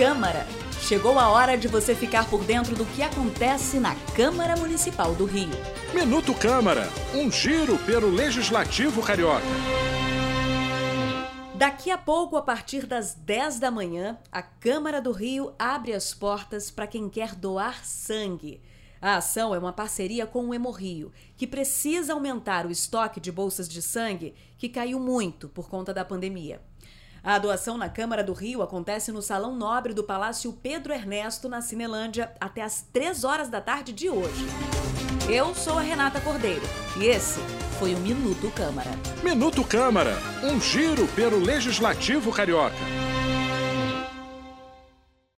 Câmara. Chegou a hora de você ficar por dentro do que acontece na Câmara Municipal do Rio. Minuto Câmara, um giro pelo Legislativo Carioca. Daqui a pouco, a partir das 10 da manhã, a Câmara do Rio abre as portas para quem quer doar sangue. A ação é uma parceria com o Hemorrio, que precisa aumentar o estoque de bolsas de sangue, que caiu muito por conta da pandemia. A doação na Câmara do Rio acontece no Salão Nobre do Palácio Pedro Ernesto, na Cinelândia, até às 3 horas da tarde de hoje. Eu sou a Renata Cordeiro e esse foi o Minuto Câmara. Minuto Câmara, um giro pelo Legislativo Carioca.